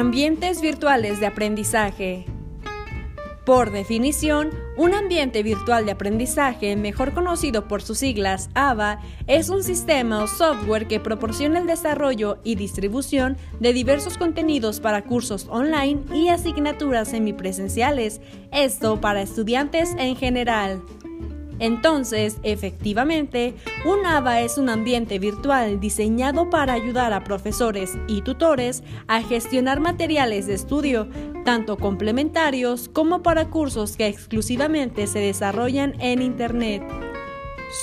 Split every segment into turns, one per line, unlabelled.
Ambientes virtuales de aprendizaje. Por definición, un ambiente virtual de aprendizaje, mejor conocido por sus siglas AVA, es un sistema o software que proporciona el desarrollo y distribución de diversos contenidos para cursos online y asignaturas semipresenciales, esto para estudiantes en general. Entonces, efectivamente, un ABA es un ambiente virtual diseñado para ayudar a profesores y tutores a gestionar materiales de estudio, tanto complementarios como para cursos que exclusivamente se desarrollan en Internet.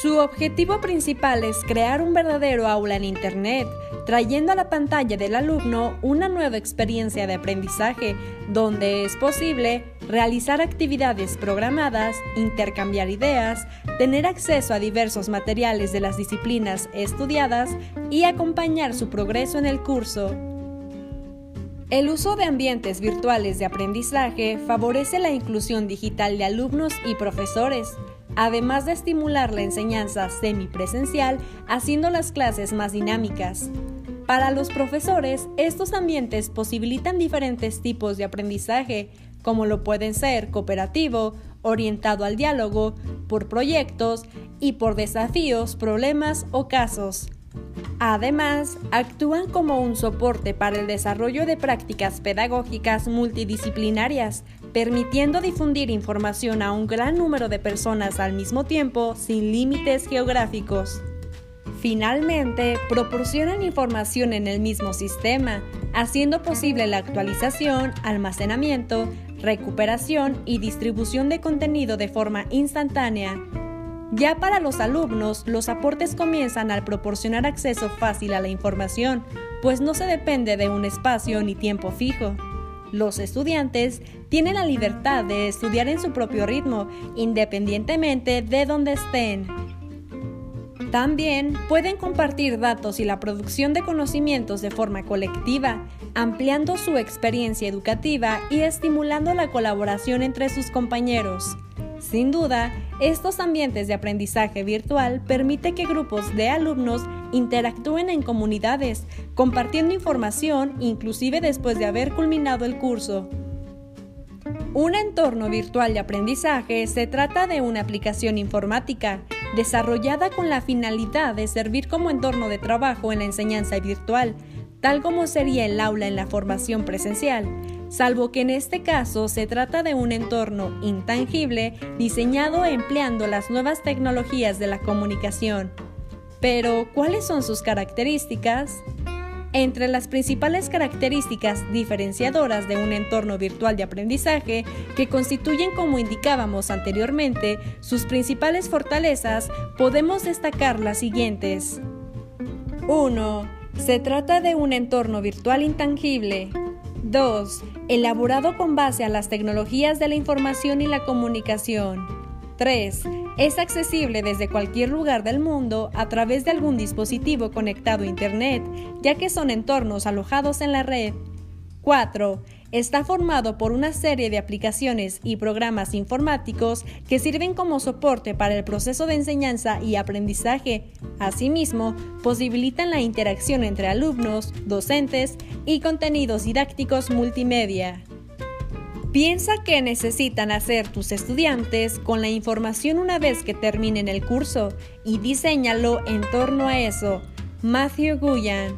Su objetivo principal es crear un verdadero aula en Internet, trayendo a la pantalla del alumno una nueva experiencia de aprendizaje, donde es posible realizar actividades programadas, intercambiar ideas, tener acceso a diversos materiales de las disciplinas estudiadas y acompañar su progreso en el curso. El uso de ambientes virtuales de aprendizaje favorece la inclusión digital de alumnos y profesores, además de estimular la enseñanza semipresencial haciendo las clases más dinámicas. Para los profesores, estos ambientes posibilitan diferentes tipos de aprendizaje, como lo pueden ser cooperativo, orientado al diálogo, por proyectos y por desafíos, problemas o casos. Además, actúan como un soporte para el desarrollo de prácticas pedagógicas multidisciplinarias, permitiendo difundir información a un gran número de personas al mismo tiempo sin límites geográficos. Finalmente, proporcionan información en el mismo sistema, haciendo posible la actualización, almacenamiento, recuperación y distribución de contenido de forma instantánea. Ya para los alumnos, los aportes comienzan al proporcionar acceso fácil a la información, pues no se depende de un espacio ni tiempo fijo. Los estudiantes tienen la libertad de estudiar en su propio ritmo, independientemente de donde estén. También pueden compartir datos y la producción de conocimientos de forma colectiva, ampliando su experiencia educativa y estimulando la colaboración entre sus compañeros. Sin duda, estos ambientes de aprendizaje virtual permiten que grupos de alumnos interactúen en comunidades, compartiendo información inclusive después de haber culminado el curso. Un entorno virtual de aprendizaje se trata de una aplicación informática desarrollada con la finalidad de servir como entorno de trabajo en la enseñanza virtual, tal como sería el aula en la formación presencial, salvo que en este caso se trata de un entorno intangible diseñado empleando las nuevas tecnologías de la comunicación. Pero, ¿cuáles son sus características? Entre las principales características diferenciadoras de un entorno virtual de aprendizaje que constituyen, como indicábamos anteriormente, sus principales fortalezas, podemos destacar las siguientes. 1. Se trata de un entorno virtual intangible. 2. Elaborado con base a las tecnologías de la información y la comunicación. 3. Es accesible desde cualquier lugar del mundo a través de algún dispositivo conectado a Internet, ya que son entornos alojados en la red. 4. Está formado por una serie de aplicaciones y programas informáticos que sirven como soporte para el proceso de enseñanza y aprendizaje. Asimismo, posibilitan la interacción entre alumnos, docentes y contenidos didácticos multimedia. Piensa qué necesitan hacer tus estudiantes con la información una vez que terminen el curso y diseñalo en torno a eso. Matthew Guyan